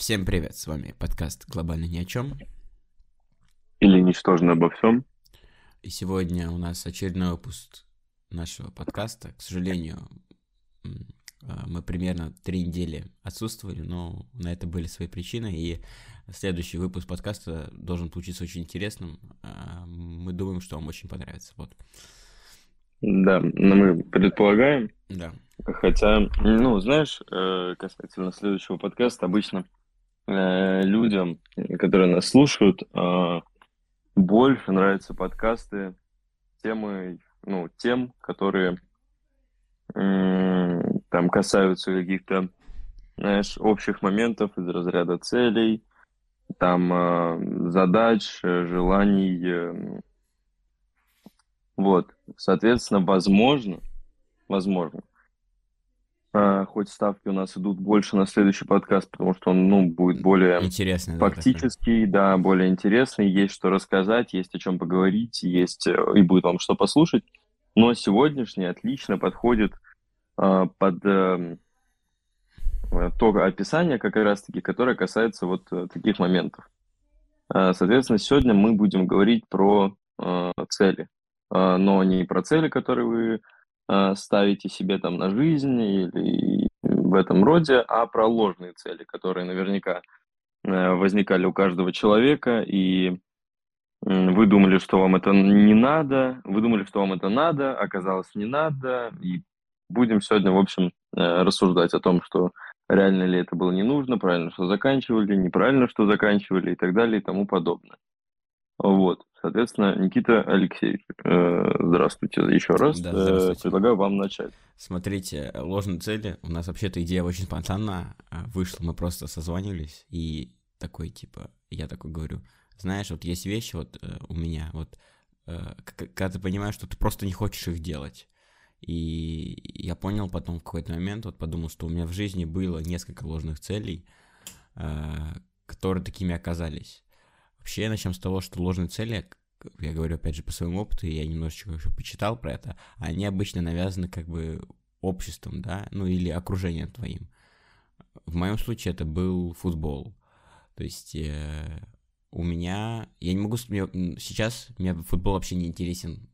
Всем привет, с вами подкаст «Глобально ни о чем». Или «Ничтожно обо всем». И сегодня у нас очередной выпуск нашего подкаста. К сожалению, а, мы примерно три недели отсутствовали, но на это были свои причины, и следующий выпуск подкаста должен получиться очень интересным. А, мы думаем, что вам очень понравится. Вот. Да, но мы предполагаем. Да. Хотя, ну, знаешь, э, касательно следующего подкаста, обычно Э, людям, которые нас слушают, э, больше нравятся подкасты темы, ну, тем, которые там касаются каких-то, знаешь, общих моментов из разряда целей, там э, задач, желаний. Вот, соответственно, возможно, возможно, хоть ставки у нас идут больше на следующий подкаст, потому что он, ну, будет более интересный, фактический, да, более интересный, есть что рассказать, есть о чем поговорить, есть э, и будет вам что послушать. Но сегодняшний отлично подходит э, под э, то описание, как раз-таки, которое касается вот э, таких моментов. Э, соответственно, сегодня мы будем говорить про э, цели, но не про цели, которые вы ставите себе там на жизнь или в этом роде, а про ложные цели, которые наверняка э, возникали у каждого человека, и вы думали, что вам это не надо, вы думали, что вам это надо, оказалось не надо, и будем сегодня, в общем, э, рассуждать о том, что реально ли это было не нужно, правильно, что заканчивали, неправильно, что заканчивали и так далее и тому подобное. Вот. Соответственно, Никита Алексеевич, э, здравствуйте еще раз. Да, здравствуйте. Э, предлагаю вам начать. Смотрите, ложные цели. У нас вообще-то идея очень спонтанно а, вышла. Мы просто созванивались и такой, типа, я такой говорю, знаешь, вот есть вещи вот э, у меня, вот, когда ты понимаешь, что ты просто не хочешь их делать. И я понял потом в какой-то момент, вот подумал, что у меня в жизни было несколько ложных целей, которые такими оказались. Вообще, начнем с того, что ложные цели, я говорю опять же по своему опыту, я немножечко еще почитал про это, они обычно навязаны как бы обществом, да, ну или окружением твоим. В моем случае это был футбол. То есть э, у меня, я не могу, мне, сейчас мне футбол вообще не интересен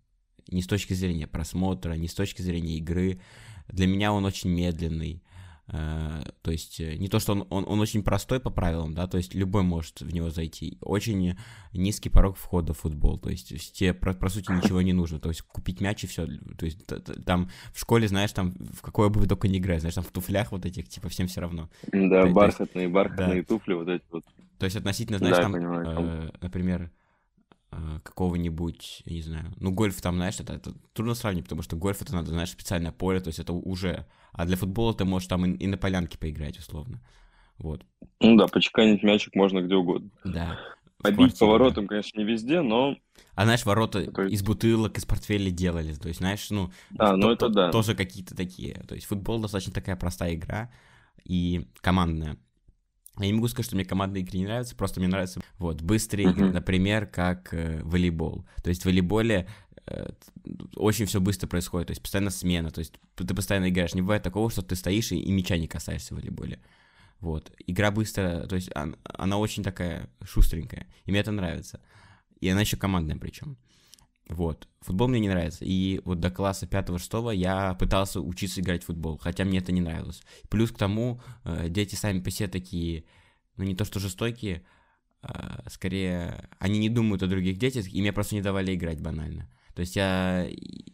ни с точки зрения просмотра, ни с точки зрения игры. Для меня он очень медленный. Э, то есть э, не то, что он, он, он очень простой по правилам, да, то есть любой может в него зайти. Очень низкий порог входа в футбол, то есть тебе, по, по сути, ничего не нужно. То есть купить мяч и все. То есть там в школе, знаешь, там в какой обуви только не играешь, знаешь, там в туфлях вот этих, типа, всем все равно. Да, то, бархатные, бархатные да. туфли вот эти вот. То есть относительно, знаешь, да, там, понимаю, э, например, э, какого-нибудь, я не знаю, ну, гольф там, знаешь, это, это трудно сравнить, потому что гольф это надо, знаешь, специальное поле, то есть это уже а для футбола ты можешь там и, и на полянке поиграть, условно. Вот. Ну да, почеканить мячик можно где угодно. Да. Побить поворотом, конечно, не везде, но... А знаешь, ворота есть... из бутылок, из портфелей делали. То есть, знаешь, ну... А, ну это да. Тоже какие-то такие. То есть футбол достаточно такая простая игра и командная. Я не могу сказать, что мне командные игры не нравятся, просто мне нравятся вот быстрые игры, например, как э, волейбол. То есть в волейболе Э, очень все быстро происходит, то есть постоянно смена, то есть ты постоянно играешь. Не бывает такого, что ты стоишь и, и мяча не касаешься в волейболе. Вот. Игра быстрая, то есть она, она очень такая шустренькая, и мне это нравится. И она еще командная причем. Вот. Футбол мне не нравится. И вот до класса 5-6 я пытался учиться играть в футбол, хотя мне это не нравилось. Плюс к тому, э, дети сами по себе такие, ну не то что жестокие, а скорее, они не думают о других детях, и мне просто не давали играть банально. То есть я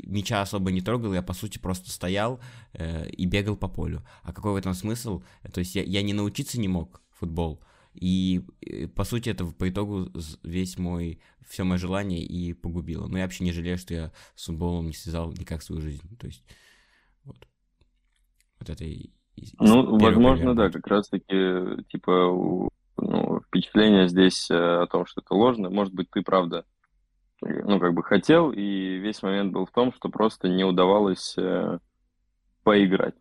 мяча особо не трогал, я по сути просто стоял э, и бегал по полю. А какой в этом смысл? То есть я, я не научиться не мог футбол. И, и по сути это по итогу весь мой, все мое желание и погубило. Но я вообще не жалею, что я с футболом не связал никак свою жизнь. То есть вот, вот это и, Ну, возможно, пример. да, как раз-таки, типа, ну, впечатление здесь э, о том, что это ложно. Может быть, ты правда ну, как бы хотел, и весь момент был в том, что просто не удавалось э, поиграть.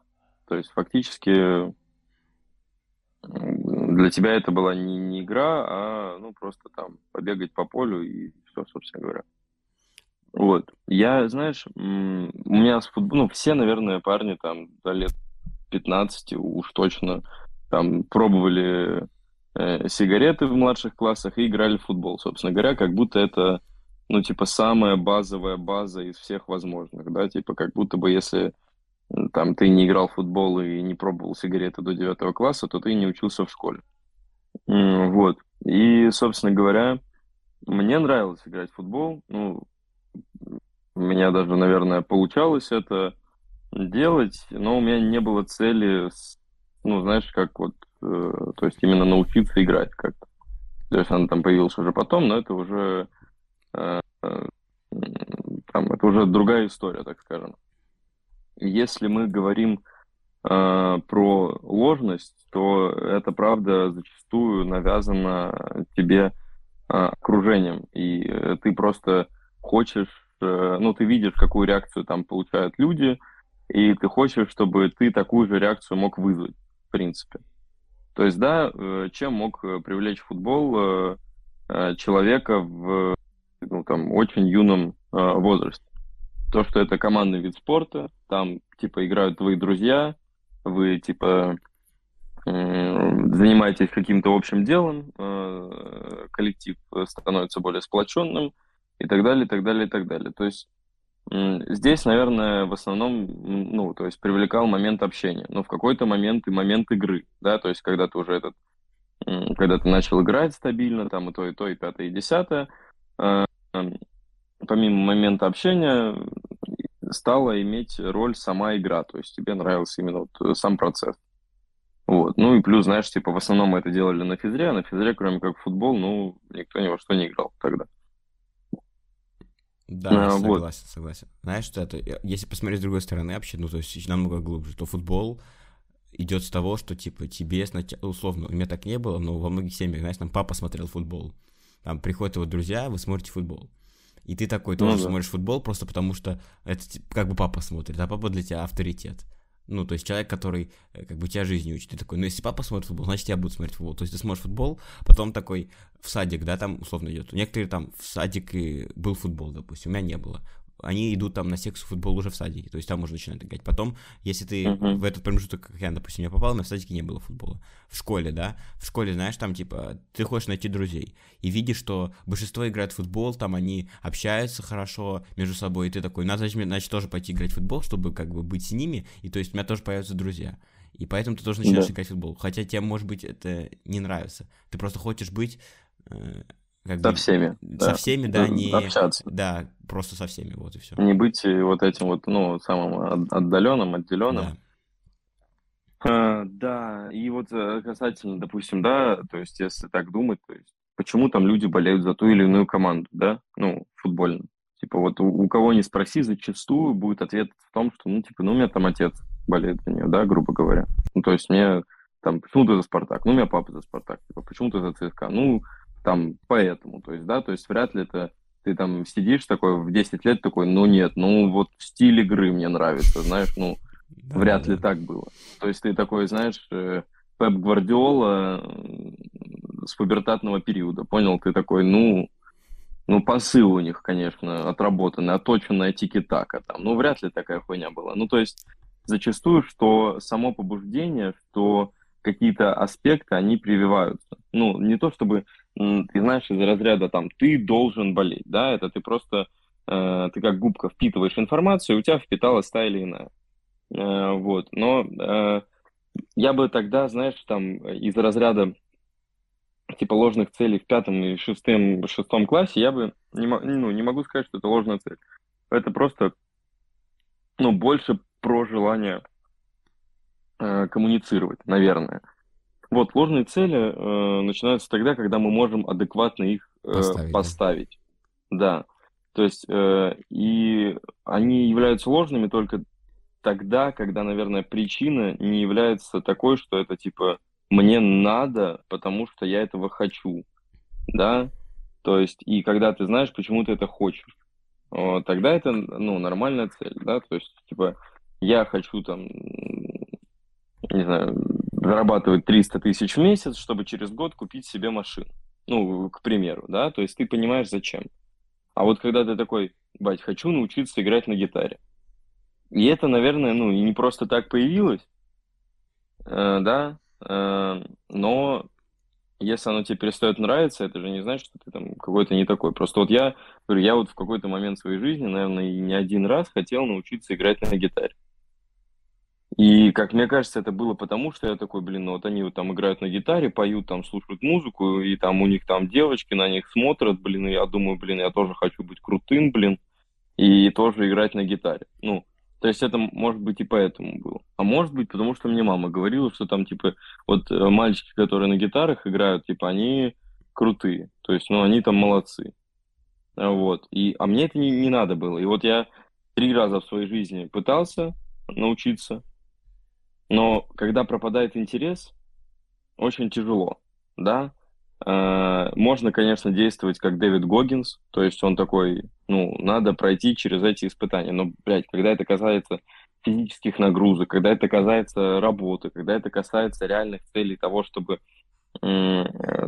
То есть фактически для тебя это была не, не игра, а ну просто там побегать по полю и все, собственно говоря. Вот. Я, знаешь, у меня с футболом, ну, все, наверное, парни там до лет 15 уж точно там пробовали э, сигареты в младших классах и играли в футбол, собственно говоря, как будто это, ну, типа, самая базовая база из всех возможных, да, типа, как будто бы если там ты не играл в футбол и не пробовал сигареты до девятого класса, то ты не учился в школе. Вот. И, собственно говоря, мне нравилось играть в футбол. Ну, у меня даже, наверное, получалось это делать, но у меня не было цели, ну, знаешь, как вот, э, то есть именно научиться играть как-то. То есть она там появилась уже потом, но это уже, э, э, там, это уже другая история, так скажем. Если мы говорим э, про ложность, то это правда зачастую навязано тебе э, окружением, и э, ты просто хочешь, э, ну, ты видишь, какую реакцию там получают люди, и ты хочешь, чтобы ты такую же реакцию мог вызвать, в принципе. То есть, да, э, чем мог э, привлечь футбол человека в ну, там, очень юном возрасте? То, что это командный вид спорта, там, типа, играют твои друзья, вы, типа, занимаетесь каким-то общим делом, коллектив становится более сплоченным и так далее, и так далее, и так далее. То есть Здесь, наверное, в основном, ну, то есть привлекал момент общения, но в какой-то момент и момент игры, да, то есть когда ты уже этот, когда ты начал играть стабильно, там и то, и то, и пятое, и десятое, а, помимо момента общения стала иметь роль сама игра, то есть тебе нравился именно вот э, сам процесс. Вот. Ну и плюс, знаешь, типа в основном мы это делали на физре, а на физре, кроме как футбол, ну, никто ни во что не играл тогда. Да, а, согласен, вот. согласен. Знаешь, что это, если посмотреть с другой стороны вообще, ну, то есть намного глубже, то футбол идет с того, что, типа, тебе сначала, условно, у меня так не было, но во многих семьях, знаешь, там папа смотрел футбол, там приходят его друзья, вы смотрите футбол. И ты такой тоже ну, да. смотришь футбол просто потому, что это как бы папа смотрит, а папа для тебя авторитет. Ну, то есть человек, который э, как бы тебя жизни учит. Ты такой, ну, если папа смотрит футбол, значит, я буду смотреть футбол. То есть ты смотришь футбол, потом такой в садик, да, там условно идет. Некоторые там в садик и был футбол, допустим, у меня не было они идут там на секцию футбол уже в садике, то есть там уже начинают играть. Потом, если ты uh-huh. в этот промежуток, как я, допустим, я попал, в садике не было футбола. В школе, да, в школе, знаешь, там, типа, ты хочешь найти друзей, и видишь, что большинство играет в футбол, там они общаются хорошо между собой, и ты такой, надо, значит, тоже пойти играть в футбол, чтобы, как бы, быть с ними, и то есть у меня тоже появятся друзья. И поэтому ты тоже начинаешь да. играть в футбол. Хотя тебе, может быть, это не нравится. Ты просто хочешь быть э, как со бы, всеми. Со да. всеми, да, не... Общаться. Да, просто со всеми, вот и все. Не быть э, вот этим вот, ну, самым отдаленным, отделенным. Да. А, да, и вот э, касательно, допустим, да, то есть если так думать, то есть почему там люди болеют за ту или иную команду, да, ну, футбольную. Типа вот у, у кого не спроси, зачастую будет ответ в том, что, ну, типа, ну, у меня там отец болеет за нее, да, грубо говоря. Ну, то есть мне там, почему ты за Спартак? Ну, у меня папа за Спартак. Типа, почему ты за ЦСКА? Ну, там, поэтому, то есть, да, то есть вряд ли это ты там сидишь такой в 10 лет такой, ну нет, ну вот стиль игры мне нравится, знаешь, ну да, вряд да. ли так было. То есть ты такой, знаешь, э, Пеп Гвардиола с пубертатного периода, понял? Ты такой, ну, ну посыл у них, конечно, отработанный, оточенная тики-така там, ну вряд ли такая хуйня была. Ну то есть зачастую, что само побуждение, что какие-то аспекты, они прививаются. Ну, не то чтобы ты знаешь, из разряда там ты должен болеть, да, это ты просто, э, ты как губка впитываешь информацию, у тебя впиталась та или иная. Э, вот, но э, я бы тогда, знаешь, там из разряда типа ложных целей в пятом и шестом, шестом классе, я бы не, ну, не могу сказать, что это ложная цель. Это просто, ну, больше про желание э, коммуницировать, наверное. Вот, ложные цели э, начинаются тогда, когда мы можем адекватно их э, поставить. поставить. Да. То есть, э, и они являются ложными только тогда, когда, наверное, причина не является такой, что это типа мне надо, потому что я этого хочу. Да? То есть, и когда ты знаешь, почему ты это хочешь, э, тогда это, ну, нормальная цель, да, то есть, типа, я хочу там, не знаю, зарабатывать 300 тысяч в месяц, чтобы через год купить себе машину. Ну, к примеру, да, то есть ты понимаешь, зачем. А вот когда ты такой, бать, хочу научиться играть на гитаре. И это, наверное, ну, и не просто так появилось, э, да, э, но если оно тебе перестает нравиться, это же не значит, что ты там какой-то не такой. Просто вот я, говорю, я вот в какой-то момент своей жизни, наверное, и не один раз хотел научиться играть на гитаре. И, как мне кажется, это было потому, что я такой, блин, ну вот они вот там играют на гитаре, поют, там слушают музыку, и там у них там девочки на них смотрят, блин, и я думаю, блин, я тоже хочу быть крутым, блин, и тоже играть на гитаре. Ну, то есть это может быть и поэтому было. А может быть, потому что мне мама говорила, что там, типа, вот э, мальчики, которые на гитарах играют, типа, они крутые. То есть, ну, они там молодцы. Вот. И, а мне это не, не надо было. И вот я три раза в своей жизни пытался научиться, но когда пропадает интерес, очень тяжело, да. Э, можно, конечно, действовать как Дэвид Гоггинс, то есть он такой, ну, надо пройти через эти испытания. Но, блядь, когда это касается физических нагрузок, когда это касается работы, когда это касается реальных целей того, чтобы, э,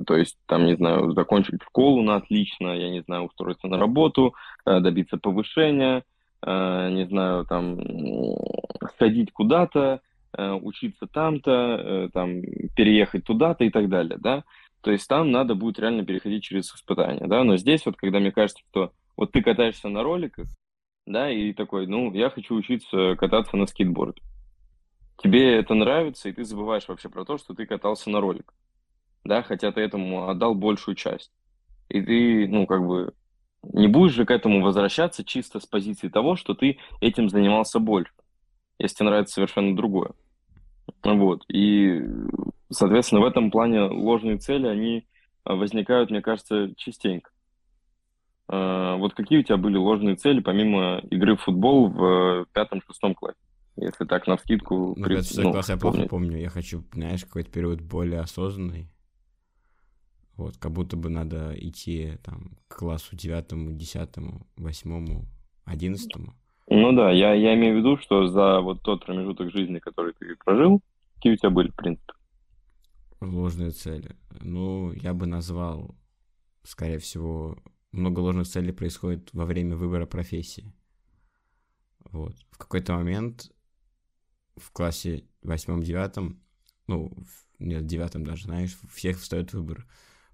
то есть, там, не знаю, закончить школу на отлично, я не знаю, устроиться на работу, э, добиться повышения, не знаю, там, сходить куда-то, учиться там-то, э, там, переехать туда-то и так далее, да. То есть там надо будет реально переходить через испытания, да. Но здесь вот, когда мне кажется, что вот ты катаешься на роликах, да, и такой, ну, я хочу учиться кататься на скейтборде. Тебе это нравится, и ты забываешь вообще про то, что ты катался на ролик, да, хотя ты этому отдал большую часть. И ты, ну, как бы, не будешь же к этому возвращаться чисто с позиции того, что ты этим занимался больше, если тебе нравится совершенно другое. Вот. И, соответственно, в этом плане ложные цели, они а, возникают, мне кажется, частенько. А, вот какие у тебя были ложные цели, помимо игры в футбол в пятом-шестом классе? Если так, на вскидку... Ну, при... ну, класс я плохо помню. Я хочу, знаешь, какой-то период более осознанный. Вот, как будто бы надо идти там к классу девятому, десятому, восьмому, одиннадцатому. Ну да, я, я имею в виду, что за вот тот промежуток жизни, который ты прожил, какие у тебя были, в принципе? Ложные цели. Ну, я бы назвал, скорее всего, много ложных целей происходит во время выбора профессии. Вот. В какой-то момент в классе восьмом-девятом, ну, нет, девятом даже, знаешь, всех встает выбор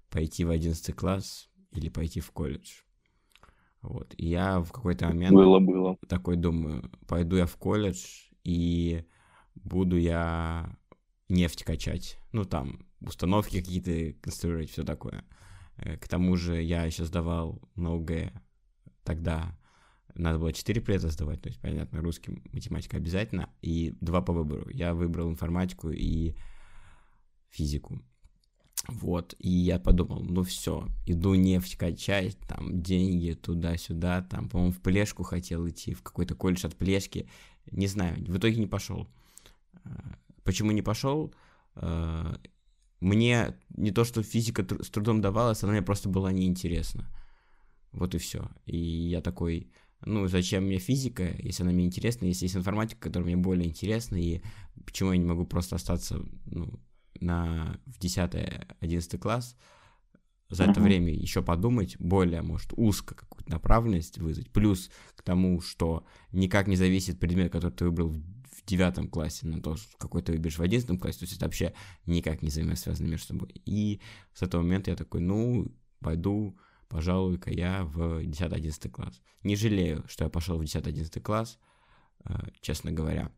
пойти в одиннадцатый класс или пойти в колледж. Вот. И я в какой-то момент было, было. такой думаю, пойду я в колледж и буду я нефть качать. Ну, там, установки какие-то конструировать, все такое. Э, к тому же я еще сдавал на ОГЭ тогда. Надо было 4 преда сдавать, то есть, понятно, русский, математика обязательно, и два по выбору. Я выбрал информатику и физику. Вот, и я подумал, ну все, иду нефть качать, там, деньги туда-сюда, там, по-моему, в Плешку хотел идти, в какой-то колледж от Плешки, не знаю, в итоге не пошел. Почему не пошел? А, мне не то, что физика с трудом давалась, она мне просто была неинтересна. Вот и все. И я такой, ну, зачем мне физика, если она мне интересна, если есть информатика, которая мне более интересна, и почему я не могу просто остаться, ну, на, в 10-11 класс, за это uh-huh. время еще подумать, более, может, узко какую-то направленность вызвать. Плюс к тому, что никак не зависит предмет, который ты выбрал в девятом классе, на то, какой ты выберешь в одиннадцатом классе, то есть это вообще никак не взаимосвязано между собой. И с этого момента я такой, ну, пойду, пожалуй-ка я в 10-11 класс. Не жалею, что я пошел в 10-11 класс, э, честно говоря.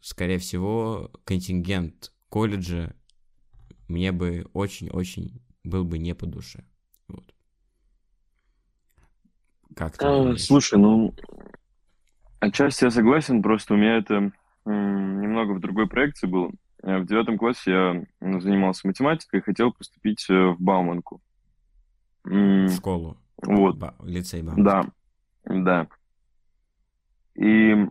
Скорее всего, контингент колледже мне бы очень-очень был бы не по душе. Вот. Как а, Слушай, ну, отчасти я согласен, просто у меня это немного в другой проекции было. Э, в девятом классе я занимался математикой и хотел поступить э, в Бауманку. В школу? Вот. Ба- лицей Бауманку. Да, да. И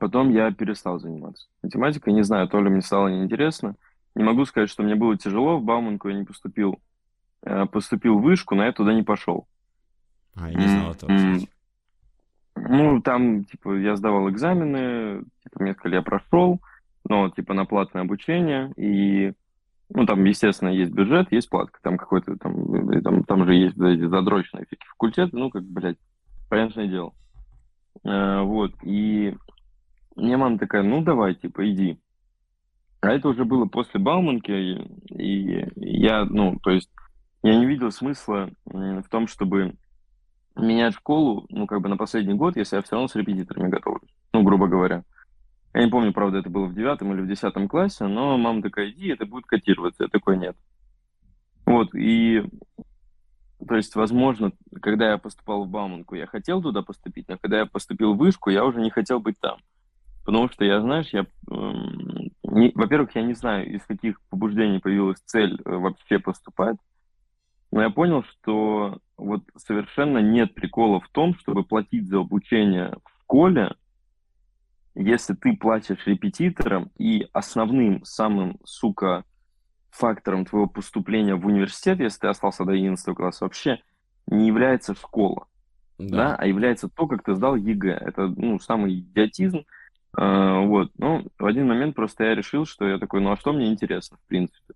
Потом я перестал заниматься математикой. Не знаю, то ли мне стало неинтересно. Не могу сказать, что мне было тяжело. В Бауманку я не поступил. Э, поступил в вышку, но я туда не пошел. А, я не знал этого. Ну, там, типа, я сдавал экзамены, типа, мне сказали, я прошел, но, типа, на платное обучение, и, ну, там, естественно, есть бюджет, есть платка, там какой-то, там, там, там же есть эти задроченные всякие факультеты, ну, как, блядь, понятное дело. А, вот, и мне мама такая, ну давай, типа, иди. А это уже было после Бауманки, и, и я, ну, то есть я не видел смысла в том, чтобы менять школу, ну, как бы на последний год, если я все равно с репетиторами готовлюсь, ну, грубо говоря. Я не помню, правда, это было в девятом или в десятом классе, но мама такая, иди, это будет котироваться. Я такой, нет. Вот, и, то есть, возможно, когда я поступал в Бауманку, я хотел туда поступить, но когда я поступил в Вышку, я уже не хотел быть там. Потому что я, знаешь, я, не, во-первых, я не знаю, из каких побуждений появилась цель э, вообще поступать, но я понял, что вот совершенно нет прикола в том, чтобы платить за обучение в школе, если ты платишь репетиторам, и основным, самым, сука, фактором твоего поступления в университет, если ты остался до 11 класса, вообще не является школа, да. да, а является то, как ты сдал ЕГЭ. Это, ну, самый идиотизм. А, вот, но в один момент просто я решил, что я такой, ну, а что мне интересно, в принципе?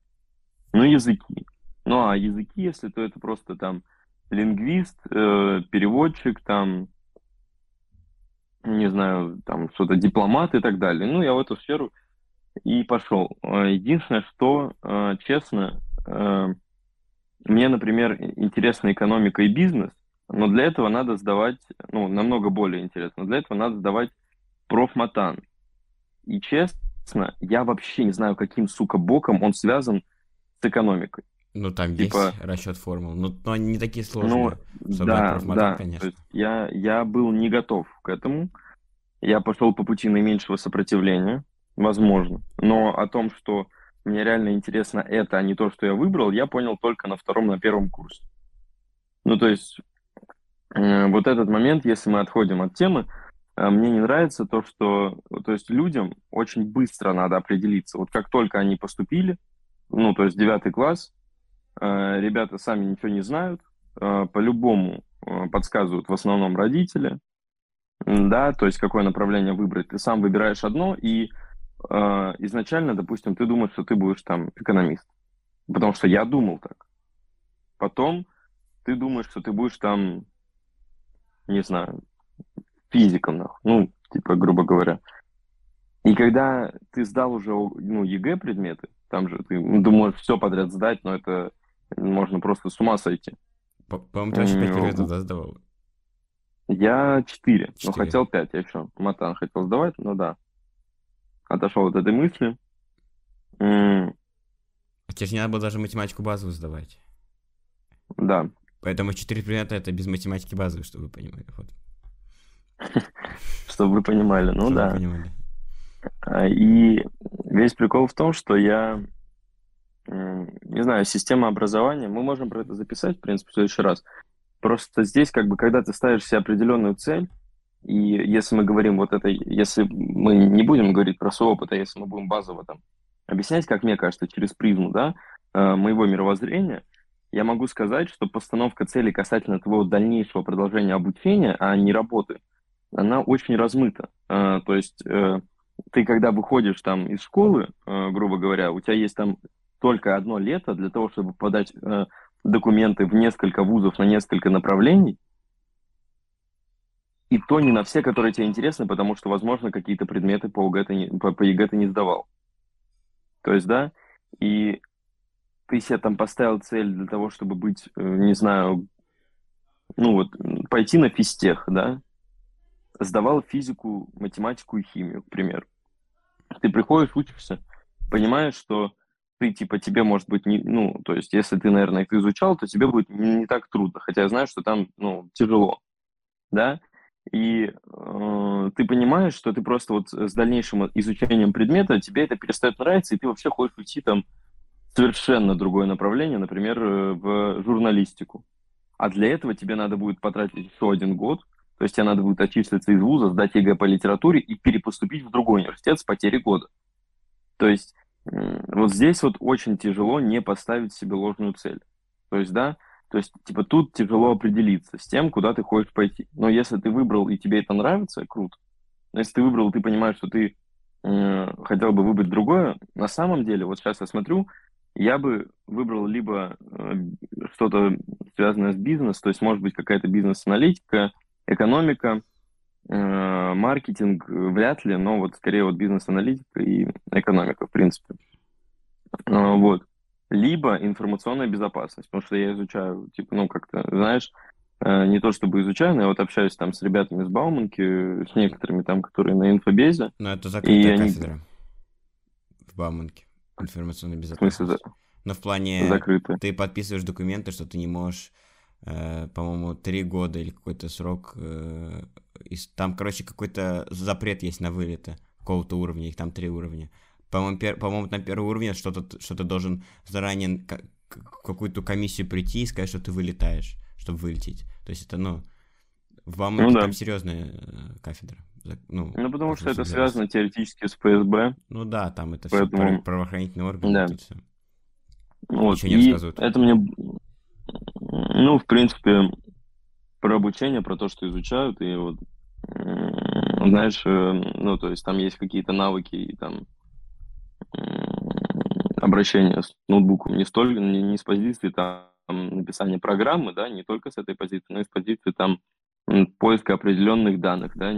Ну, языки. Ну, а языки, если то это просто там лингвист, э, переводчик, там, не знаю, там что-то дипломат и так далее. Ну, я в эту сферу и пошел. Э, единственное, что, э, честно, мне, например, интересна экономика и бизнес, но для этого надо сдавать, ну, намного более интересно, для этого надо сдавать профматан. И честно, я вообще не знаю, каким, сука, боком он связан с экономикой. Ну, там типа... есть расчет формул, но, но они не такие сложные. Ну, да, да. Конечно. я, я был не готов к этому. Я пошел по пути наименьшего сопротивления, возможно. Но о том, что мне реально интересно это, а не то, что я выбрал, я понял только на втором, на первом курсе. Ну, то есть, э, вот этот момент, если мы отходим от темы, э, мне не нравится то, что, то есть, людям очень быстро надо определиться. Вот как только они поступили, ну, то есть, девятый класс, ребята сами ничего не знают, э, по-любому э, подсказывают в основном родители, да, то есть какое направление выбрать. Ты сам выбираешь одно, и изначально, допустим, ты думаешь, что ты будешь там экономист, потому что я думал так. Потом ты думаешь, что ты будешь там, не знаю, физиком, ну, типа, грубо говоря. И когда ты сдал уже, ну, ЕГЭ предметы, там же ты думаешь все подряд сдать, но это можно просто с ума сойти. По-моему, ты вообще 5 предметов да, сдавал? Я 4, 4. но хотел 5, я еще матан хотел сдавать, но да. Отошел от этой мысли. А тебе же не надо было даже математику базовую сдавать. Да. Поэтому 4 предмета это без математики базовой, чтобы вы понимали. Вот. Чтобы вы понимали, ну да. А, и весь прикол в том, что я не знаю, система образования, мы можем про это записать, в принципе, в следующий раз. Просто здесь, как бы, когда ты ставишь себе определенную цель, и если мы говорим вот это, если мы не будем говорить про свой опыт, а если мы будем базово там объяснять, как мне кажется, через призму, да, э, моего мировоззрения, я могу сказать, что постановка цели касательно твоего дальнейшего продолжения обучения, а не работы, она очень размыта. Э, то есть э, ты, когда выходишь там из школы, грубо говоря, у тебя есть там только одно лето для того, чтобы подать э, документы в несколько вузов на несколько направлений, и то не на все, которые тебе интересны, потому что, возможно, какие-то предметы по, ты не, по, по ЕГЭ ты не сдавал. То есть, да, и ты себе там поставил цель для того, чтобы быть, э, не знаю, ну вот, пойти на физтех, да, сдавал физику, математику и химию, к примеру. Ты приходишь, учишься, понимаешь, что ты, типа, тебе может быть не, ну, то есть, если ты, наверное, их изучал, то тебе будет не, так трудно, хотя я знаю, что там, ну, тяжело, да, и э, ты понимаешь, что ты просто вот с дальнейшим изучением предмета тебе это перестает нравиться, и ты вообще хочешь уйти там совершенно другое направление, например, э, в журналистику. А для этого тебе надо будет потратить еще один год, то есть тебе надо будет отчислиться из вуза, сдать ЕГЭ по литературе и перепоступить в другой университет с потерей года. То есть вот здесь вот очень тяжело не поставить себе ложную цель. То есть, да, то есть, типа, тут тяжело определиться с тем, куда ты хочешь пойти. Но если ты выбрал и тебе это нравится, круто. Но если ты выбрал, ты понимаешь, что ты э, хотел бы выбрать другое, на самом деле, вот сейчас я смотрю, я бы выбрал либо э, что-то связанное с бизнесом, то есть, может быть, какая-то бизнес-аналитика, экономика, маркетинг вряд ли, но вот скорее вот бизнес-аналитика и экономика, в принципе. Э, вот. Либо информационная безопасность, потому что я изучаю, типа, ну, как-то, знаешь, э, не то чтобы изучаю, но я вот общаюсь там с ребятами с Бауманки, с некоторыми там, которые на инфобезе. Но это закрытая кафедра они... в Бауманке, информационной безопасности. В смысле, да? Но в плане, закрытая. ты подписываешь документы, что ты не можешь, э, по-моему, три года или какой-то срок э, там, короче, какой-то запрет есть на вылеты какого-то уровня, их там три уровня. По-моему, пер, по-моему на первый уровень что-то, что ты должен заранее какую-то комиссию прийти и сказать, что ты вылетаешь, чтобы вылететь. То есть это, ну, вам ну, да. там серьезная э, кафедра. Ну, ну потому что это связано теоретически с ФСБ. Ну да, там это поэтому... все правоохранительные органы. Да. Вот, Ничего не и рассказывают. Это мне, ну, в принципе, про обучение, про то, что изучают, и вот, знаешь, э, ну, то есть там есть какие-то навыки и там обращения с ноутбуком не столько, не, не с позиции там написания программы, да, не только с этой позиции, но и с позиции там поиска определенных данных, да,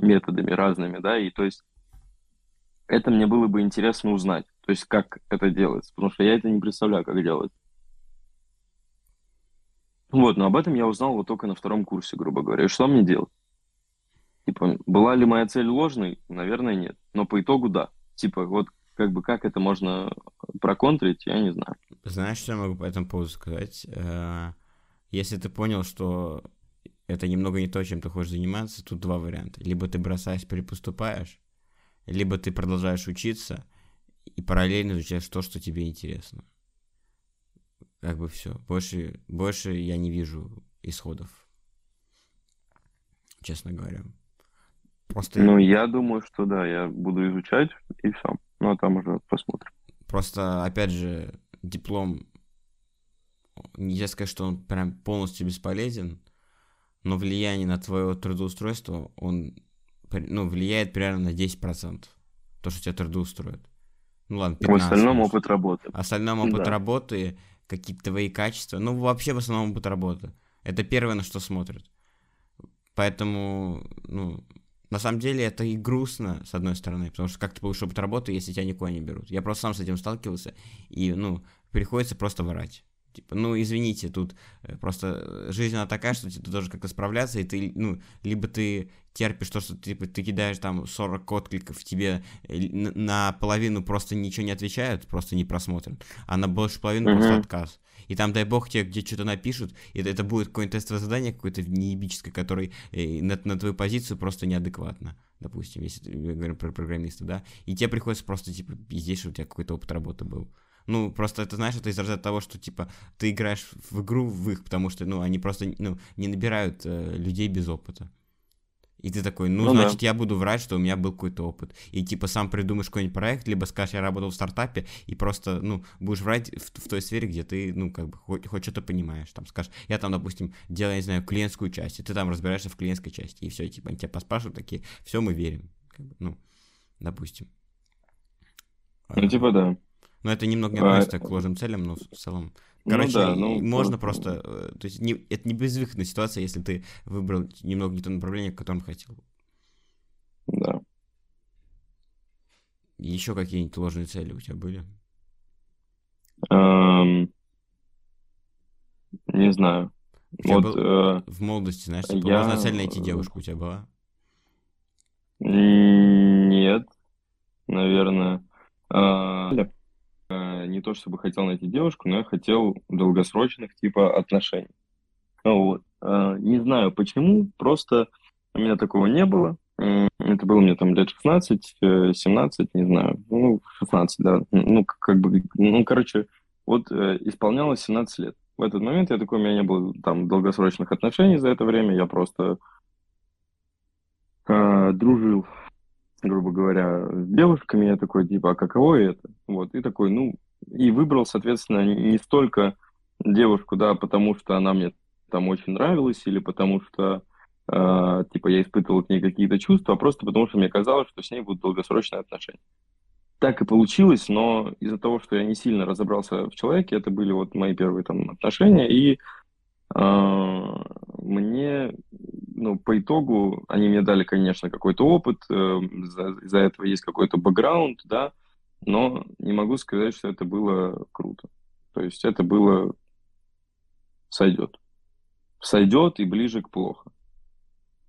методами разными, да, и то есть это мне было бы интересно узнать, то есть как это делается, потому что я это не представляю, как делать. Вот, но об этом я узнал вот только на втором курсе, грубо говоря. И что мне делать? Типа, была ли моя цель ложной? Наверное, нет. Но по итогу да. Типа, вот как бы как это можно проконтрить, я не знаю. Знаешь, что я могу по этому поводу сказать? Э, если ты понял, что это немного не то, чем ты хочешь заниматься, тут два варианта. Либо ты бросаешь, перепоступаешь, либо ты продолжаешь учиться и параллельно изучаешь то, что тебе интересно. Как бы все. Больше, больше я не вижу исходов. Честно говоря. Просто... Ну, я думаю, что да, я буду изучать, и все. Ну, а там уже посмотрим. Просто, опять же, диплом, нельзя сказать, что он прям полностью бесполезен, но влияние на твое трудоустройство, он ну, влияет примерно на 10%. То, что тебя трудоустроит. Ну ладно, 15. В остальном опыт работы. В остальном опыт да. работы какие-то твои качества. Ну, вообще в основном опыт работы. Это первое, на что смотрят. Поэтому, ну, на самом деле это и грустно, с одной стороны, потому что как ты получишь опыт работы, если тебя никуда не берут. Я просто сам с этим сталкивался, и, ну, приходится просто врать. Типа, ну, извините, тут э, просто жизнь она такая, что ты должен как-то справляться, и ты, ну, либо ты терпишь то, что типа, ты кидаешь там 40 откликов, тебе э, наполовину просто ничего не отвечают, просто не просмотрен, а на больше половины mm-hmm. просто отказ. И там, дай бог, тебе где что-то напишут, и это, это будет какое-нибудь тестовое задание какое-то неебическое, которое э, на, на твою позицию просто неадекватно, допустим, если мы говорим про программиста, да, и тебе приходится просто, типа, пиздеть, что у тебя какой-то опыт работы был. Ну, просто это, знаешь, это из разряда того, что, типа, ты играешь в игру в их, потому что, ну, они просто, ну, не набирают э, людей без опыта. И ты такой, ну, ну значит, да. я буду врать, что у меня был какой-то опыт. И типа сам придумаешь какой-нибудь проект, либо скажешь, я работал в стартапе, и просто, ну, будешь врать в, в той сфере, где ты, ну, как бы, хоть, хоть что-то понимаешь. Там скажешь, я там, допустим, делаю, не знаю, клиентскую часть, и ты там разбираешься в клиентской части, и все, типа, они тебя поспрашивают такие, все, мы верим. Как бы, ну, допустим. Ну, типа, да. Но это немного не относится а... к ложным целям, но в целом... Ну Короче, ну, да, ну, можно просто... Э, то есть не, это не безвыходная ситуация, если ты выбрал немного не то направление, к которому хотел. Да. Еще какие-нибудь ложные цели у тебя были? Um, не знаю. вот, был, э, в молодости, знаешь, типа, я... ложная цель найти девушку у тебя была? Нет, наверное. Э, не то чтобы хотел найти девушку, но я хотел долгосрочных типа отношений. Вот. Э, не знаю почему, просто у меня такого не было. Это было мне там лет 16, 17, э, не знаю, ну, 16, да. Ну, как бы, ну, короче, вот исполнялось 17 лет. В этот момент я такой, у меня не было там долгосрочных отношений за это время, я просто э, дружил грубо говоря, девушками, я такой, типа, а каково это? Вот, и такой, ну, и выбрал, соответственно, не столько девушку, да, потому что она мне там очень нравилась, или потому что, э, типа, я испытывал к ней какие-то чувства, а просто потому что мне казалось, что с ней будут долгосрочные отношения. Так и получилось, но из-за того, что я не сильно разобрался в человеке, это были вот мои первые там отношения, и э, мне ну, по итогу они мне дали, конечно, какой-то опыт, э, из-за этого есть какой-то бэкграунд, да, но не могу сказать, что это было круто. То есть это было сойдет. Сойдет и ближе к плохо.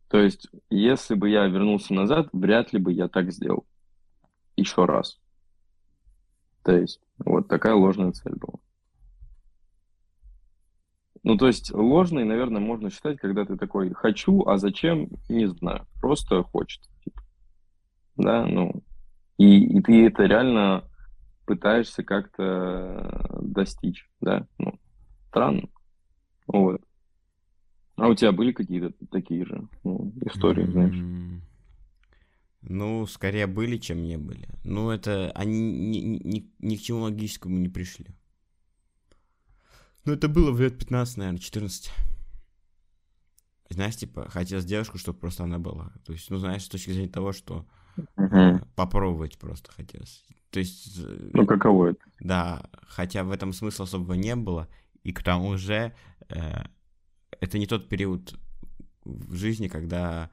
То есть, если бы я вернулся назад, вряд ли бы я так сделал. Еще раз. То есть, вот такая ложная цель была. Ну, то есть, ложной, наверное, можно считать, когда ты такой «хочу», а зачем, не знаю. Просто хочется. Типа. Да, ну. И, и ты это реально пытаешься как-то достичь, да. Ну, странно. Вот. А у тебя были какие-то такие же ну, истории, mm-hmm. знаешь? Ну, скорее были, чем не были. Ну, это они ни, ни, ни к чему логическому не пришли. Ну, это было в лет 15, наверное, 14. Знаешь, типа, хотелось девушку, чтобы просто она была. То есть, ну, знаешь, с точки зрения того, что uh-huh. попробовать просто хотелось. То есть... Э, ну, каково это? Да, хотя в этом смысла особого не было. И к тому же э, это не тот период в жизни, когда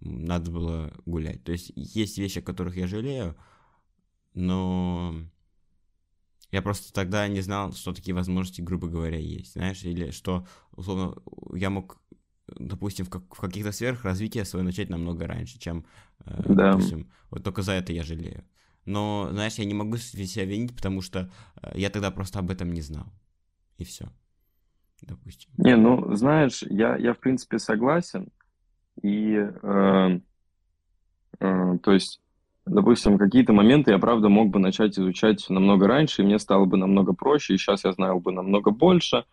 надо было гулять. То есть есть вещи, о которых я жалею, но я просто тогда не знал, что такие возможности, грубо говоря, есть, знаешь, или что, условно, я мог, допустим, в, как, в каких-то сферах развития свое начать намного раньше, чем, э, да. допустим, вот только за это я жалею. Но, знаешь, я не могу себя винить, потому что э, я тогда просто об этом не знал. И все допустим. Не, ну, знаешь, я, я в принципе согласен. И, э, э, то есть, допустим, какие-то моменты я, правда, мог бы начать изучать намного раньше, и мне стало бы намного проще, и сейчас я знал бы намного больше.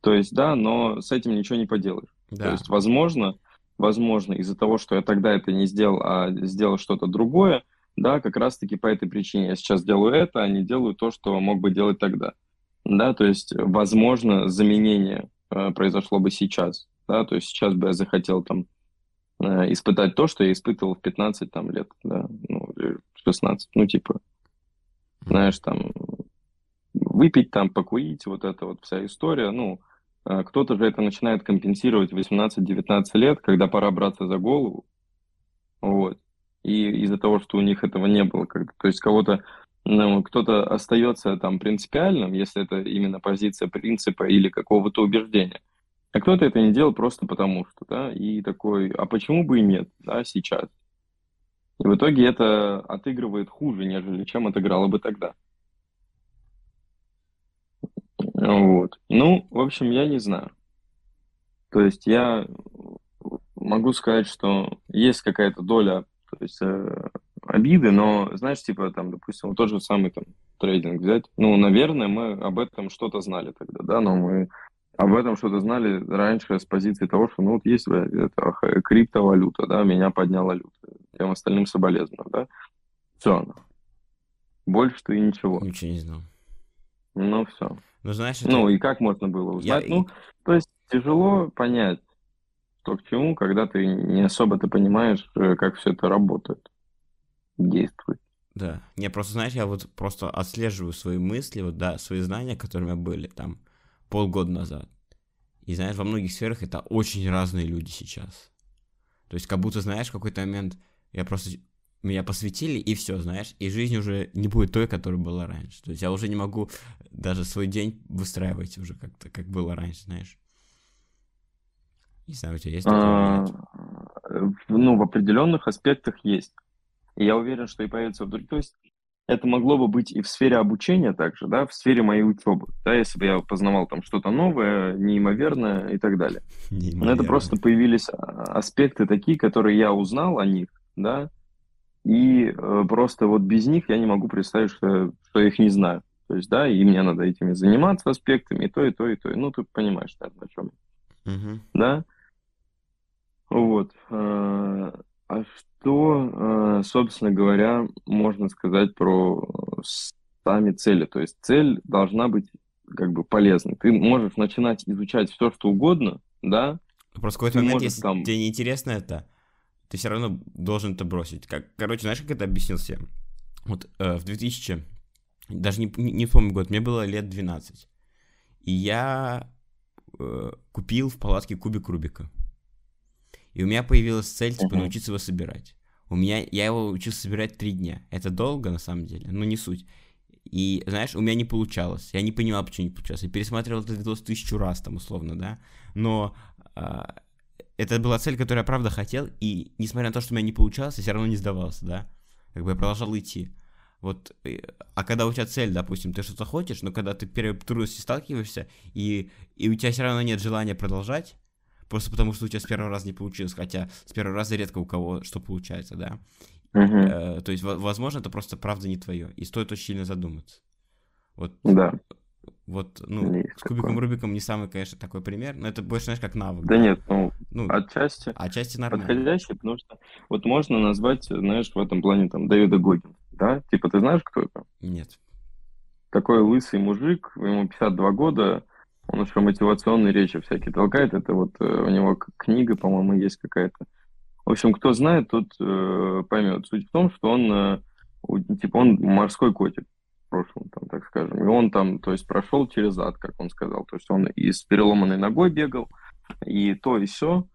То есть, да, но с этим ничего не поделаешь. Да. То есть, возможно, возможно, из-за того, что я тогда это не сделал, а сделал что-то другое, да, как раз-таки по этой причине я сейчас делаю это, а не делаю то, что мог бы делать тогда да, то есть, возможно, заменение э, произошло бы сейчас, да, то есть сейчас бы я захотел там испытать то, что я испытывал в 15 там лет, да, ну, 16, ну, типа, знаешь, там, выпить там, покурить, вот эта вот вся история, ну, э, кто-то же это начинает компенсировать в 18-19 лет, когда пора браться за голову, вот, и из-за того, что у них этого не было, как то есть кого-то ну, кто-то остается там принципиальным, если это именно позиция принципа или какого-то убеждения, а кто-то это не делал просто потому что, да, и такой, а почему бы и нет, да, сейчас. И в итоге это отыгрывает хуже, нежели чем отыграло бы тогда. Вот. Ну, в общем, я не знаю. То есть я могу сказать, что есть какая-то доля то есть, э, обиды, но, знаешь, типа, там, допустим, вот тот же самый там трейдинг взять, ну, наверное, мы об этом что-то знали тогда, да, но мы об этом что-то знали раньше с позиции того, что, ну, вот есть это, криптовалюта, да, меня подняла люта, всем остальным соболезную, да, все, больше ты ничего. Ничего не знал. Ну, все. Ну, знаешь, это... Ну, и как можно было узнать? Я... Ну, то есть тяжело понять, что к чему, когда ты не особо ты понимаешь, э, как все это работает действует. Да. Не, просто, знаешь, я вот просто отслеживаю свои мысли, вот, да, свои знания, которые у меня были там полгода назад. И, знаешь, во многих сферах это очень разные люди сейчас. То есть, как будто, знаешь, в какой-то момент я просто... Меня посвятили, и все, знаешь, и жизнь уже не будет той, которая была раньше. То есть я уже не могу даже свой день выстраивать уже как-то, как было раньше, знаешь. Не знаю, у тебя есть такое? А, ну, в определенных аспектах есть. Я уверен, что и появится в других. То есть это могло бы быть и в сфере обучения также, да, в сфере моей учебы, да, если бы я познавал там что-то новое, неимоверное и так далее. Но это просто появились а, аспекты такие, которые я узнал о них, да, и э, просто вот без них я не могу представить, что, что я их не знаю. То есть, да, и мне надо этими заниматься аспектами, и то, и то, и то. Ну, ты понимаешь, наверное, о чем. Uh-huh. Да? Вот. Э, а что, э, собственно говоря, можно сказать про сами цели? То есть цель должна быть как бы полезной. Ты можешь начинать изучать все, что угодно, да? Просто в какой-то момент, если там... тебе неинтересно это, ты все равно должен это бросить. Как, короче, знаешь, как это объяснил всем? Вот э, в 2000, даже не, не, не помню год, мне было лет 12. И я э, купил в палатке кубик Рубика. И у меня появилась цель, типа, научиться его собирать. У меня, я его учился собирать три дня. Это долго, на самом деле, но не суть. И, знаешь, у меня не получалось. Я не понимал, почему не получалось. Я пересматривал этот видос тысячу раз, там, условно, да. Но а, это была цель, которую я правда хотел, и несмотря на то, что у меня не получалось, я все равно не сдавался, да. Как бы я продолжал идти. Вот, э, а когда у тебя цель, допустим, ты что-то хочешь, но когда ты первой трудности сталкиваешься, и, и у тебя все равно нет желания продолжать, просто потому что у тебя с первого раза не получилось, хотя с первого раза редко у кого что получается, да. Мгм. Э, то есть, во- возможно, это просто правда не твое, и стоит очень сильно задуматься. Вот, Да. вот, ну, Есть с кубиком такое. Рубиком не самый, конечно, такой пример, но это больше, знаешь, как навык. Да нет, ну, Ну, отчасти отчасти нормально. подходящий, потому что вот можно назвать, знаешь, в этом плане там Дэвида Гоггинса, да? Типа, ты знаешь, кто это? Нет. Такой лысый мужик, ему 52 года, он еще мотивационные речи всякие толкает, это вот э, у него книга, по-моему, есть какая-то. В общем, кто знает, тот э, поймет. Суть в том, что он, э, типа, он морской котик в прошлом, там, так скажем. И он там, то есть, прошел через ад, как он сказал. То есть, он и с переломанной ногой бегал, и то, и все.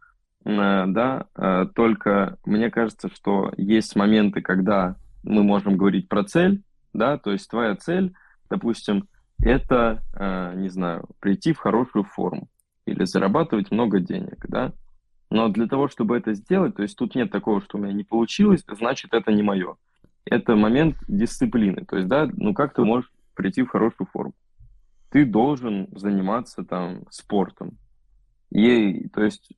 Да, э, только мне кажется, что есть моменты, когда мы можем говорить про цель, да, то есть твоя цель, допустим, это, э, не знаю, прийти в хорошую форму или зарабатывать много денег, да. Но для того, чтобы это сделать, то есть тут нет такого, что у меня не получилось, значит, это не мое. Это момент дисциплины. То есть, да, ну как ты можешь прийти в хорошую форму? Ты должен заниматься там спортом. И, то есть,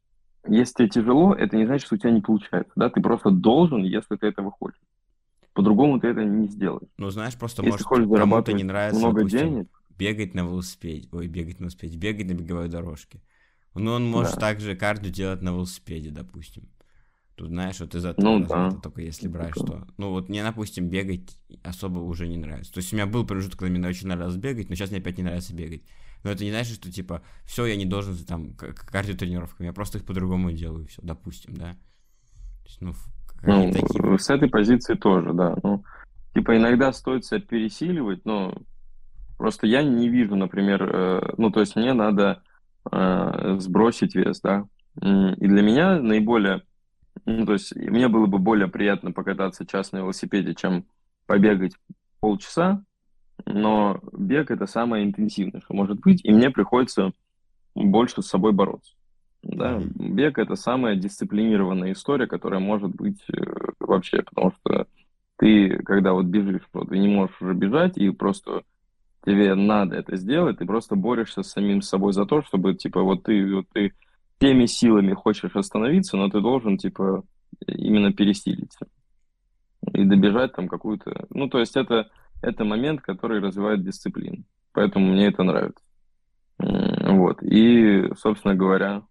если тебе тяжело, это не значит, что у тебя не получается, да, ты просто должен, если ты этого хочешь. По-другому ты это не сделаешь. Ну, знаешь, просто Если может хочешь кому-то не нравится, много допустим, денег, бегать на велосипеде, ой, бегать на велосипеде, бегать на беговой дорожке. Ну, он может Да. также кардио делать на велосипеде, допустим. Тут, знаешь, вот из этого Ну да. только если брать, Такое. что... Ну, вот мне, допустим, бегать особо уже не нравится. То есть у меня был промежуток, когда мне очень нравилось бегать, но сейчас мне опять не нравится бегать. Но это не значит, что, типа, все, я не должен там к- к кардиотренировкам, я просто их по-другому делаю, все, допустим, да. То есть, ну, Ну, такие... с этой позиции тоже, да. Ну, типа, иногда стоит себя пересиливать, но просто я не вижу, например, э, ну, то есть мне надо э, сбросить вес, да. И для меня наиболее, ну, то есть мне было бы более приятно покататься час на велосипеде, чем побегать полчаса, но бег это самое интенсивное, что может быть, и мне приходится больше с собой бороться. Да, бег это самая дисциплинированная история, которая может быть э, вообще, потому что ты, когда вот бежишь, вот, ты не можешь уже бежать, и просто тебе надо это сделать, ты просто борешься с самим собой за то, чтобы, типа, вот ты, вот ты теми силами хочешь остановиться, но ты должен, типа, именно пересилиться и добежать там какую-то... Ну, то есть это, это момент, который развивает дисциплину. Поэтому мне это нравится. Вот. И, собственно говоря,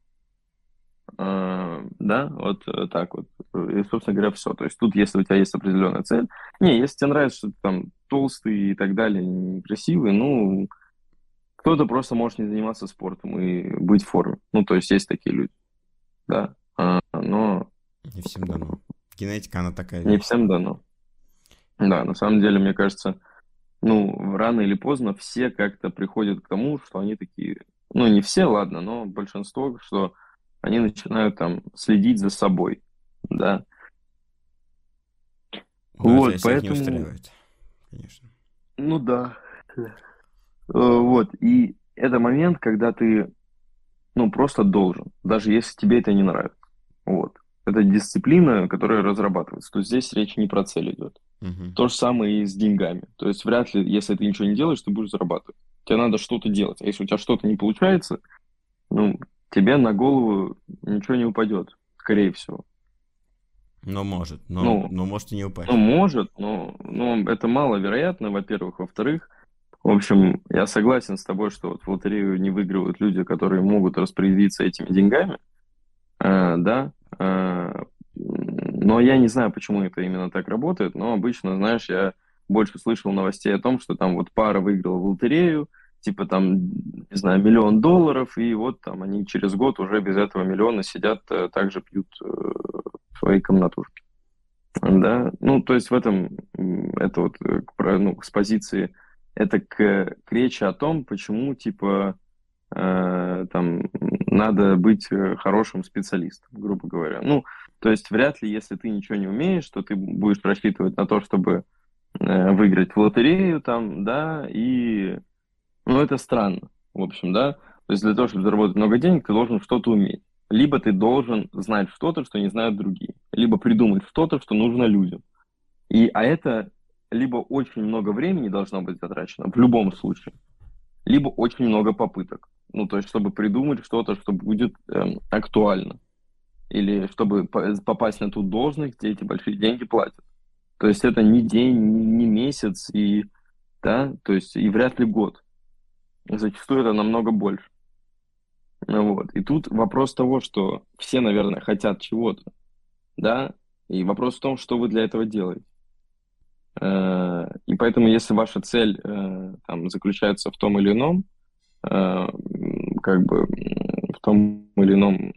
да, вот э, так вот. И, собственно говоря, все. То есть тут, если у тебя есть определенная цель... Не, если тебе нравится, что ты там толстый и так далее, некрасивый, ну, кто-то просто может не заниматься спортом и быть в форме. Ну, то есть есть такие люди. Да. А, но Не всем дано. Генетика, она такая не всем дано. Да, на самом деле, мне кажется, ну, рано или поздно все как-то приходят к тому, что они такие, ну, не все, ладно, но большинство, что они начинают там следить за собой, да. Но Вот, поэтому- конечно. Ну да. Э, Вот, и это момент, когда ты, ну, просто должен, даже если тебе это не нравится. Вот. Это дисциплина, которая разрабатывается. То есть здесь речь не про цель идет. Мгм. То же самое и с деньгами. То есть вряд ли, если ты ничего не делаешь, ты будешь зарабатывать. Тебе надо что-то делать. А если у тебя что-то не получается, ну, тебе на голову ничего не упадет, скорее всего. Но может, но, Ну, но может и не упасть. Ну, может, но, но это маловероятно, во-первых. Во-вторых, в общем, я согласен с тобой, что вот в лотерею не выигрывают люди, которые могут распорядиться этими деньгами, Э, да, Э, но я не знаю, почему это именно так работает, но обычно, знаешь, я больше слышал новостей о том, что там вот пара выиграла в лотерею, типа там, не знаю, миллион долларов, и вот там они через год уже без этого миллиона сидят, э, также пьют э, в своей комнатушке. Да, ну, то есть в этом, это вот э, ну, с позиции, это к, к речи о том, почему, типа, э, там, надо быть хорошим специалистом, грубо говоря. Ну, то есть вряд ли, если ты ничего не умеешь, то ты будешь рассчитывать на то, чтобы выиграть в лотерею там, да, и, ну, это странно, в общем, да. То есть для того, чтобы заработать много денег, ты должен что-то уметь. Либо ты должен знать что-то, что не знают другие, либо придумать что-то, что нужно людям. И, а это либо очень много времени должно быть затрачено, в любом случае, либо очень много попыток. Ну, то есть, чтобы придумать что-то, что будет эм, актуально. Или чтобы попасть на ту должность, где эти большие деньги платят. То есть это не день, не месяц, и, да, то есть и вряд ли год. Зачастую это намного больше. Ну, вот. И тут вопрос того, что все, наверное, хотят чего-то, да, и вопрос в том, что вы для этого делаете. Э, и поэтому, если ваша цель э, там, заключается в том или ином, э, как бы в том или ином,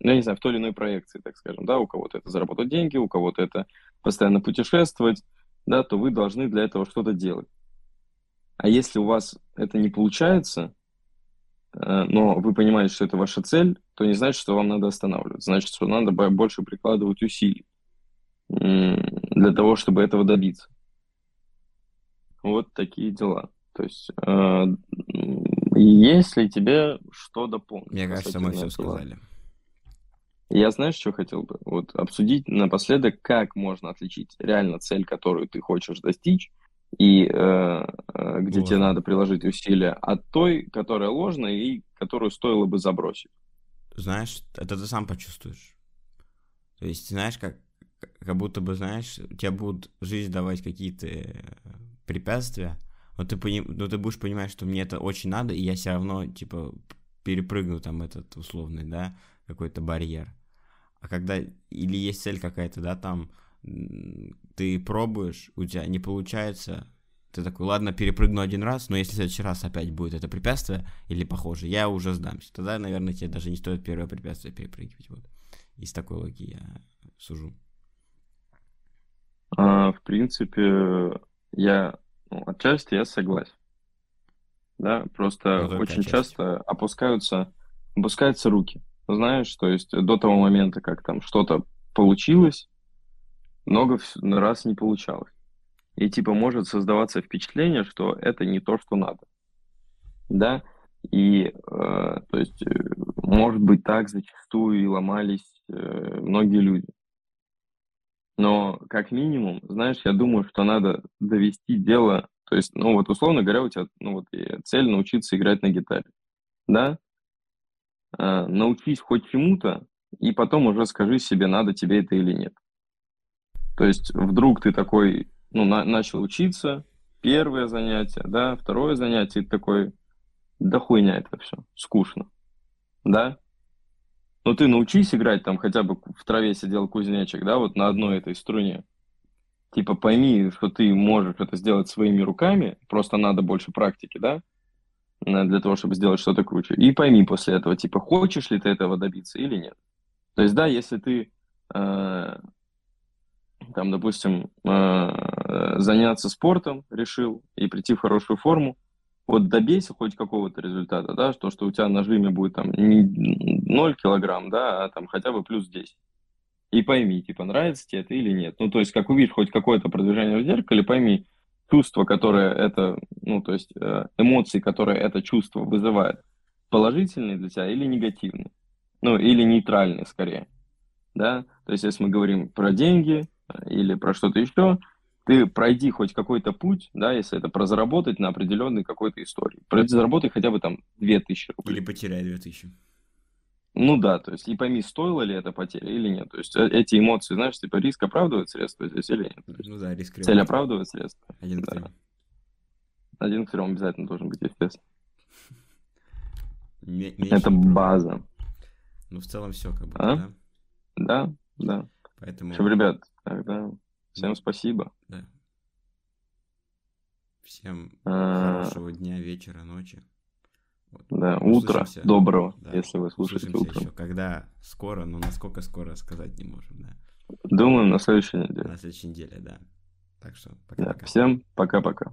я не знаю, в той или иной проекции, так скажем, да, у кого-то это заработать деньги, у кого-то это постоянно путешествовать, да, то вы должны для этого что-то делать. А если у вас это не получается, но вы понимаете, что это ваша цель, то не значит, что вам надо останавливаться. Значит, что надо больше прикладывать усилий для того, чтобы этого добиться. Вот такие дела. То есть, э, если тебе что дополнить? Мне кажется, мы все сказали. Я знаешь, что хотел бы? Вот обсудить напоследок, как можно отличить реально цель, которую ты хочешь достичь, и э, э где вот. тебе надо приложить усилия, от той, которая ложная и которую стоило бы забросить. Знаешь, это ты сам почувствуешь. То есть, знаешь, как как будто бы, знаешь, тебе будут жизнь давать какие-то э, препятствия, но ты, поним... но ты будешь понимать, что мне это очень надо, и я все равно, типа, перепрыгну там этот условный, да, какой-то барьер. А когда, или есть цель какая-то, да, там, ты пробуешь, у тебя не получается, ты такой, ладно, перепрыгну один раз, но если в следующий раз опять будет это препятствие или похоже, я уже сдамся. Тогда, наверное, тебе даже не стоит первое препятствие перепрыгивать. Вот. Из такой логики я сужу. А, в принципе, я ну, отчасти я согласен. Да, просто ну, очень отчасти. часто опускаются, опускаются руки. Знаешь, то есть до того момента, как там что-то получилось, много раз не получалось. И типа может создаваться впечатление, что это не то, что надо. Да, и э, то есть э, может быть так зачастую и ломались э, многие люди. Но как минимум, знаешь, я думаю, что надо довести дело, то есть, ну вот условно говоря, у тебя ну, вот, цель научиться играть на гитаре, да? А, научись хоть чему-то, и потом уже скажи себе, надо тебе это или нет. То есть вдруг ты такой, ну, на, начал учиться, первое занятие, да, второе занятие, и ты такой, да хуйня это все, скучно, да? Но ты научись играть там хотя бы в траве сидел кузнечик, да, вот на одной этой струне. Типа пойми, что ты можешь это сделать своими руками, просто надо больше практики, да, для того, чтобы сделать что-то круче. И пойми после этого, типа, хочешь ли ты этого добиться или нет. То есть, да, если ты, э, там, допустим, э, заняться спортом решил и прийти в хорошую форму, вот добейся хоть какого-то результата, да, то, что у тебя на жиме будет там не 0 килограмм, да, а там хотя бы плюс 10. И пойми, типа, нравится тебе это или нет. Ну, то есть, как увидишь хоть какое-то продвижение в зеркале, пойми, чувство, которое это, ну, то есть, э, эмоции, которые это чувство вызывает, положительные для тебя или негативные? Ну, или нейтральные, скорее. Да? То есть, если мы говорим про деньги или про что-то еще, ты пройди хоть какой-то путь, да, если это про заработать на определенной какой-то истории. Заработай хотя бы там 2000 рублей. Или потеряй 2000. Ну да, то есть и пойми, стоило ли это потеря или нет. То есть э, эти эмоции, знаешь, типа риск оправдывает средства здесь или нет. Ну да, риск. Цель оправдывает средства. Один к да. Один к трем обязательно должен быть, естественно. Это база. Ну, в целом все, как бы, а? да? Да, да. Поэтому... Что, ребят, тогда Всем спасибо. Да. Всем а... хорошего дня, вечера, ночи. Вот. Да, утро доброго, да. если вы слушаете утром. Еще когда скоро, но насколько скоро сказать не можем, да. Думаем на следующей неделе. На следующей неделе, да. Так что пока-пока. Да, всем пока-пока.